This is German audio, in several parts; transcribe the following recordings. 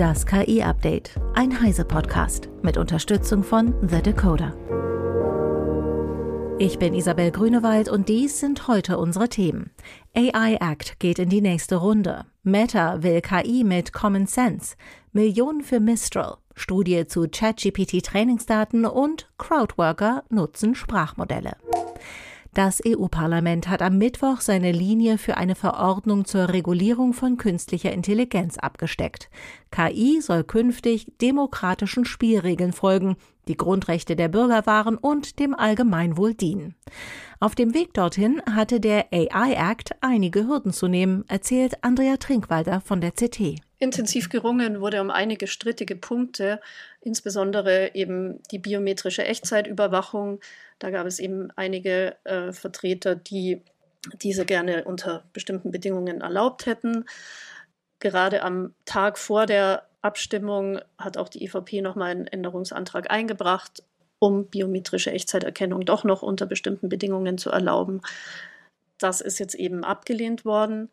Das KI-Update, ein Heise-Podcast mit Unterstützung von The Decoder. Ich bin Isabel Grünewald und dies sind heute unsere Themen. AI Act geht in die nächste Runde. Meta will KI mit Common Sense. Millionen für Mistral. Studie zu ChatGPT Trainingsdaten und Crowdworker nutzen Sprachmodelle. Das EU-Parlament hat am Mittwoch seine Linie für eine Verordnung zur Regulierung von künstlicher Intelligenz abgesteckt. KI soll künftig demokratischen Spielregeln folgen, die Grundrechte der Bürger wahren und dem Allgemeinwohl dienen. Auf dem Weg dorthin hatte der AI Act einige Hürden zu nehmen, erzählt Andrea Trinkwalder von der CT. Intensiv gerungen wurde um einige strittige Punkte, insbesondere eben die biometrische Echtzeitüberwachung. Da gab es eben einige äh, Vertreter, die diese gerne unter bestimmten Bedingungen erlaubt hätten. Gerade am Tag vor der Abstimmung hat auch die EVP nochmal einen Änderungsantrag eingebracht, um biometrische Echtzeiterkennung doch noch unter bestimmten Bedingungen zu erlauben. Das ist jetzt eben abgelehnt worden.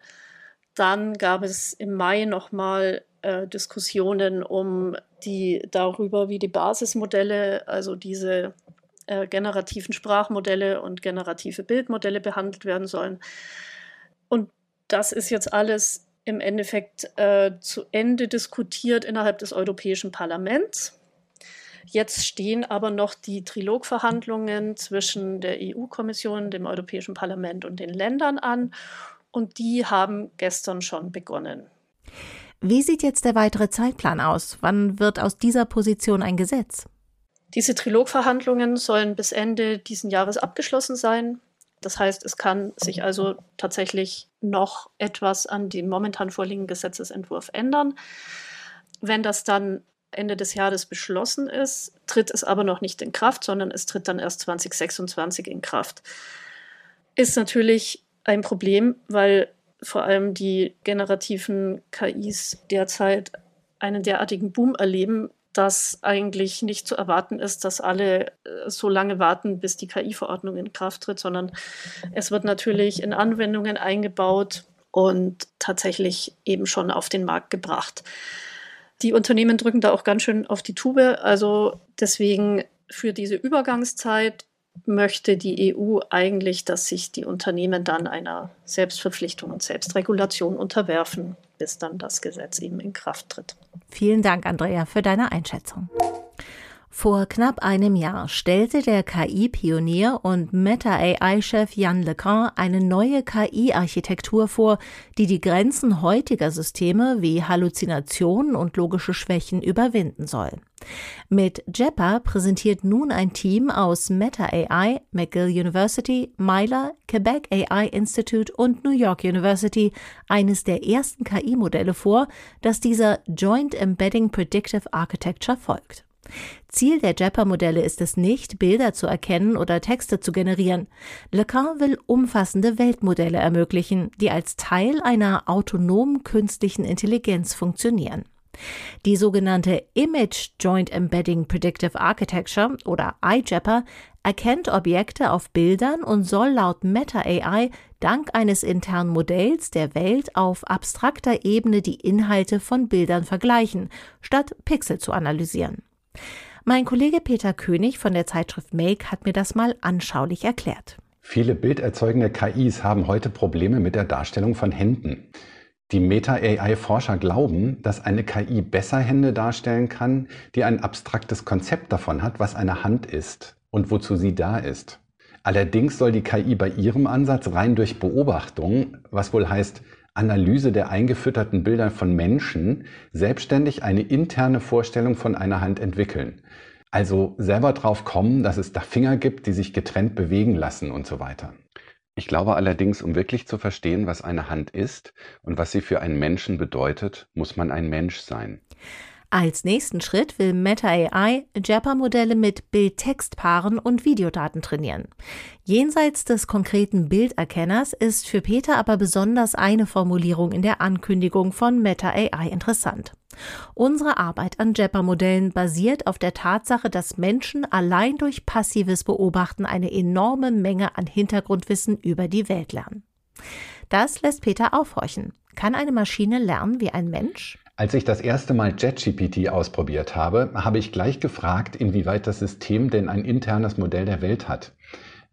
Dann gab es im Mai nochmal äh, Diskussionen um die darüber, wie die Basismodelle, also diese äh, generativen Sprachmodelle und generative Bildmodelle behandelt werden sollen. Und das ist jetzt alles im Endeffekt äh, zu Ende diskutiert innerhalb des Europäischen Parlaments. Jetzt stehen aber noch die Trilogverhandlungen zwischen der EU-Kommission, dem Europäischen Parlament und den Ländern an und die haben gestern schon begonnen. Wie sieht jetzt der weitere Zeitplan aus? Wann wird aus dieser Position ein Gesetz? Diese Trilogverhandlungen sollen bis Ende diesen Jahres abgeschlossen sein. Das heißt, es kann sich also tatsächlich noch etwas an dem momentan vorliegenden Gesetzesentwurf ändern. Wenn das dann Ende des Jahres beschlossen ist, tritt es aber noch nicht in Kraft, sondern es tritt dann erst 2026 in Kraft. Ist natürlich ein Problem, weil vor allem die generativen KIs derzeit einen derartigen Boom erleben, dass eigentlich nicht zu erwarten ist, dass alle äh, so lange warten, bis die KI-Verordnung in Kraft tritt, sondern es wird natürlich in Anwendungen eingebaut und tatsächlich eben schon auf den Markt gebracht. Die Unternehmen drücken da auch ganz schön auf die Tube. Also deswegen für diese Übergangszeit möchte die EU eigentlich, dass sich die Unternehmen dann einer Selbstverpflichtung und Selbstregulation unterwerfen, bis dann das Gesetz eben in Kraft tritt. Vielen Dank, Andrea, für deine Einschätzung. Vor knapp einem Jahr stellte der KI-Pionier und Meta-AI-Chef Jan LeCun eine neue KI-Architektur vor, die die Grenzen heutiger Systeme wie Halluzinationen und logische Schwächen überwinden soll. Mit JEPA präsentiert nun ein Team aus Meta-AI, McGill University, Myla, Quebec AI Institute und New York University eines der ersten KI-Modelle vor, das dieser Joint Embedding Predictive Architecture folgt. Ziel der Japper-Modelle ist es nicht, Bilder zu erkennen oder Texte zu generieren. Lecan will umfassende Weltmodelle ermöglichen, die als Teil einer autonomen künstlichen Intelligenz funktionieren. Die sogenannte Image Joint Embedding Predictive Architecture oder iJapper erkennt Objekte auf Bildern und soll laut Meta AI dank eines internen Modells der Welt auf abstrakter Ebene die Inhalte von Bildern vergleichen, statt Pixel zu analysieren. Mein Kollege Peter König von der Zeitschrift Make hat mir das mal anschaulich erklärt. Viele bilderzeugende KIs haben heute Probleme mit der Darstellung von Händen. Die Meta-AI-Forscher glauben, dass eine KI besser Hände darstellen kann, die ein abstraktes Konzept davon hat, was eine Hand ist und wozu sie da ist. Allerdings soll die KI bei ihrem Ansatz rein durch Beobachtung, was wohl heißt Analyse der eingefütterten Bilder von Menschen selbstständig eine interne Vorstellung von einer Hand entwickeln. Also selber drauf kommen, dass es da Finger gibt, die sich getrennt bewegen lassen und so weiter. Ich glaube allerdings, um wirklich zu verstehen, was eine Hand ist und was sie für einen Menschen bedeutet, muss man ein Mensch sein. Als nächsten Schritt will Meta AI Japper-Modelle mit Bild-Text-Paaren und Videodaten trainieren. Jenseits des konkreten Bilderkenners ist für Peter aber besonders eine Formulierung in der Ankündigung von Meta AI interessant. Unsere Arbeit an Japper-Modellen basiert auf der Tatsache, dass Menschen allein durch passives Beobachten eine enorme Menge an Hintergrundwissen über die Welt lernen. Das lässt Peter aufhorchen. Kann eine Maschine lernen wie ein Mensch? Als ich das erste Mal JetGPT ausprobiert habe, habe ich gleich gefragt, inwieweit das System denn ein internes Modell der Welt hat.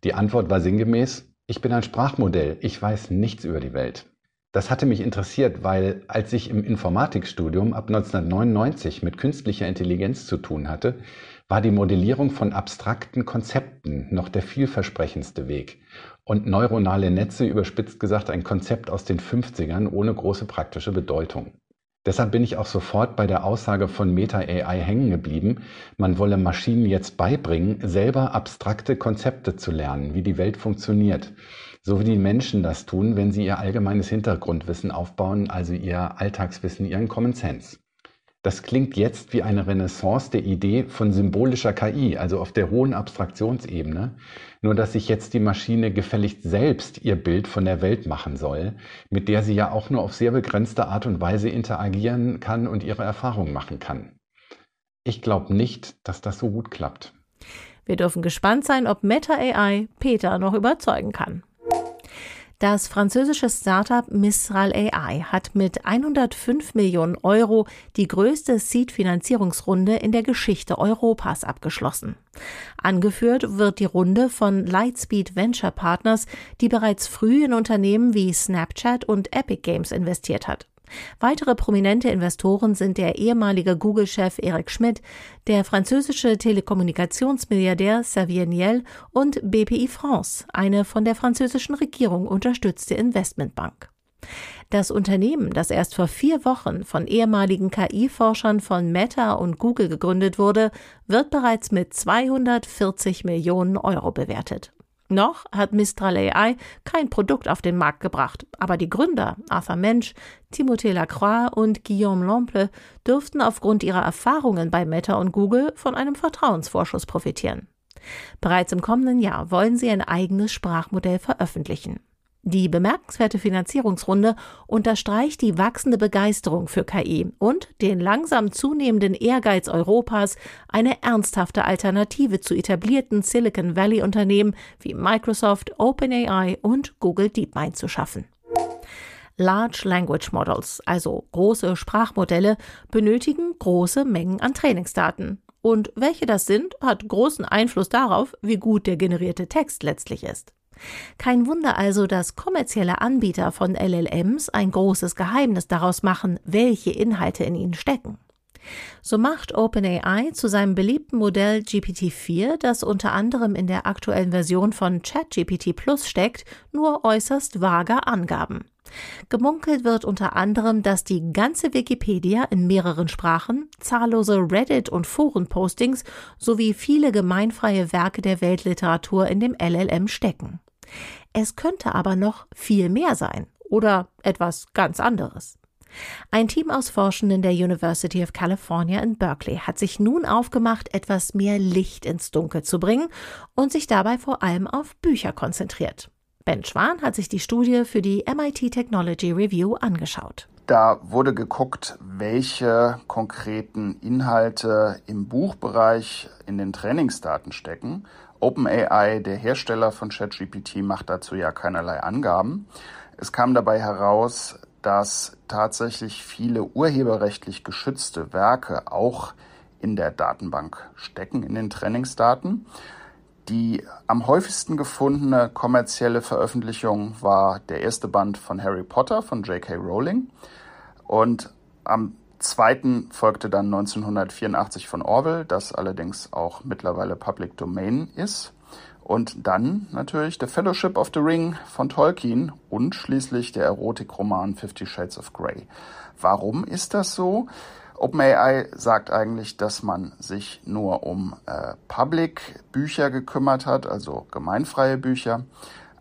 Die Antwort war sinngemäß, ich bin ein Sprachmodell, ich weiß nichts über die Welt. Das hatte mich interessiert, weil als ich im Informatikstudium ab 1999 mit künstlicher Intelligenz zu tun hatte, war die Modellierung von abstrakten Konzepten noch der vielversprechendste Weg und neuronale Netze überspitzt gesagt ein Konzept aus den 50ern ohne große praktische Bedeutung. Deshalb bin ich auch sofort bei der Aussage von Meta AI hängen geblieben, man wolle Maschinen jetzt beibringen, selber abstrakte Konzepte zu lernen, wie die Welt funktioniert, so wie die Menschen das tun, wenn sie ihr allgemeines Hintergrundwissen aufbauen, also ihr Alltagswissen, ihren Common Sense. Das klingt jetzt wie eine Renaissance der Idee von symbolischer KI, also auf der hohen Abstraktionsebene, nur dass sich jetzt die Maschine gefälligst selbst ihr Bild von der Welt machen soll, mit der sie ja auch nur auf sehr begrenzte Art und Weise interagieren kann und ihre Erfahrungen machen kann. Ich glaube nicht, dass das so gut klappt. Wir dürfen gespannt sein, ob Meta AI Peter noch überzeugen kann. Das französische Startup Mistral AI hat mit 105 Millionen Euro die größte Seed-Finanzierungsrunde in der Geschichte Europas abgeschlossen. Angeführt wird die Runde von Lightspeed Venture Partners, die bereits früh in Unternehmen wie Snapchat und Epic Games investiert hat. Weitere prominente Investoren sind der ehemalige Google-Chef Eric Schmidt, der französische Telekommunikationsmilliardär Xavier Niel und BPI France, eine von der französischen Regierung unterstützte Investmentbank. Das Unternehmen, das erst vor vier Wochen von ehemaligen KI-Forschern von Meta und Google gegründet wurde, wird bereits mit 240 Millionen Euro bewertet. Noch hat Mistral AI kein Produkt auf den Markt gebracht, aber die Gründer Arthur Mensch, Timothée Lacroix und Guillaume Lample dürften aufgrund ihrer Erfahrungen bei Meta und Google von einem Vertrauensvorschuss profitieren. Bereits im kommenden Jahr wollen sie ein eigenes Sprachmodell veröffentlichen. Die bemerkenswerte Finanzierungsrunde unterstreicht die wachsende Begeisterung für KI und den langsam zunehmenden Ehrgeiz Europas, eine ernsthafte Alternative zu etablierten Silicon Valley Unternehmen wie Microsoft, OpenAI und Google DeepMind zu schaffen. Large Language Models, also große Sprachmodelle, benötigen große Mengen an Trainingsdaten. Und welche das sind, hat großen Einfluss darauf, wie gut der generierte Text letztlich ist. Kein Wunder also, dass kommerzielle Anbieter von LLMs ein großes Geheimnis daraus machen, welche Inhalte in ihnen stecken. So macht OpenAI zu seinem beliebten Modell GPT-4, das unter anderem in der aktuellen Version von ChatGPT Plus steckt, nur äußerst vage Angaben. Gemunkelt wird unter anderem, dass die ganze Wikipedia in mehreren Sprachen, zahllose Reddit- und Forenpostings sowie viele gemeinfreie Werke der Weltliteratur in dem LLM stecken. Es könnte aber noch viel mehr sein oder etwas ganz anderes. Ein Team aus Forschenden der University of California in Berkeley hat sich nun aufgemacht, etwas mehr Licht ins Dunkel zu bringen und sich dabei vor allem auf Bücher konzentriert. Ben Schwan hat sich die Studie für die MIT Technology Review angeschaut. Da wurde geguckt, welche konkreten Inhalte im Buchbereich in den Trainingsdaten stecken OpenAI, der Hersteller von ChatGPT, macht dazu ja keinerlei Angaben. Es kam dabei heraus, dass tatsächlich viele urheberrechtlich geschützte Werke auch in der Datenbank stecken, in den Trainingsdaten. Die am häufigsten gefundene kommerzielle Veröffentlichung war der erste Band von Harry Potter von J.K. Rowling. Und am zweiten folgte dann 1984 von Orwell, das allerdings auch mittlerweile Public Domain ist. Und dann natürlich The Fellowship of the Ring von Tolkien und schließlich der Erotikroman Fifty Shades of Grey. Warum ist das so? OpenAI sagt eigentlich, dass man sich nur um äh, Public-Bücher gekümmert hat, also gemeinfreie Bücher.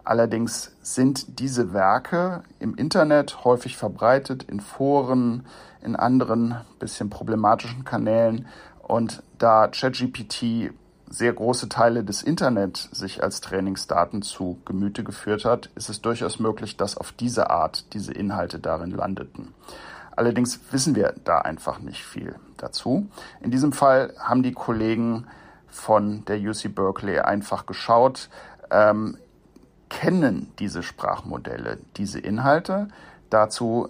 Allerdings sind diese Werke im Internet häufig verbreitet, in Foren, in anderen bisschen problematischen Kanälen. Und da ChatGPT sehr große Teile des Internet sich als Trainingsdaten zu Gemüte geführt hat, ist es durchaus möglich, dass auf diese Art diese Inhalte darin landeten. Allerdings wissen wir da einfach nicht viel dazu. In diesem Fall haben die Kollegen von der UC Berkeley einfach geschaut, ähm, erkennen diese Sprachmodelle diese Inhalte? Dazu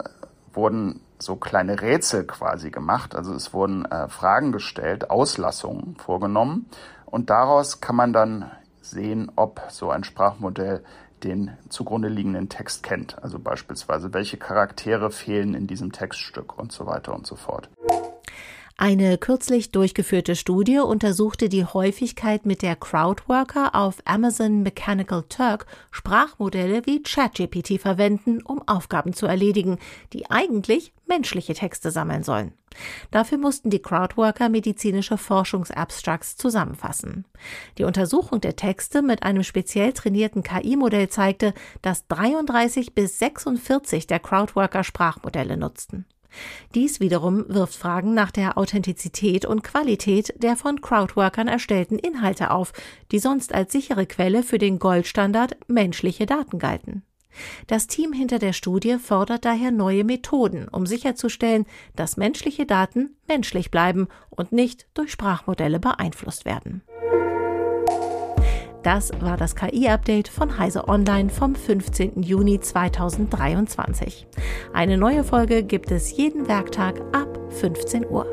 wurden so kleine Rätsel quasi gemacht. Also es wurden äh, Fragen gestellt, Auslassungen vorgenommen und daraus kann man dann sehen, ob so ein Sprachmodell den zugrunde liegenden Text kennt. Also beispielsweise, welche Charaktere fehlen in diesem Textstück und so weiter und so fort. Eine kürzlich durchgeführte Studie untersuchte die Häufigkeit mit der Crowdworker auf Amazon Mechanical Turk Sprachmodelle wie ChatGPT verwenden, um Aufgaben zu erledigen, die eigentlich menschliche Texte sammeln sollen. Dafür mussten die Crowdworker medizinische Forschungsabstracts zusammenfassen. Die Untersuchung der Texte mit einem speziell trainierten KI-Modell zeigte, dass 33 bis 46 der Crowdworker Sprachmodelle nutzten. Dies wiederum wirft Fragen nach der Authentizität und Qualität der von Crowdworkern erstellten Inhalte auf, die sonst als sichere Quelle für den Goldstandard menschliche Daten galten. Das Team hinter der Studie fordert daher neue Methoden, um sicherzustellen, dass menschliche Daten menschlich bleiben und nicht durch Sprachmodelle beeinflusst werden. Das war das KI-Update von Heise Online vom 15. Juni 2023. Eine neue Folge gibt es jeden Werktag ab 15 Uhr.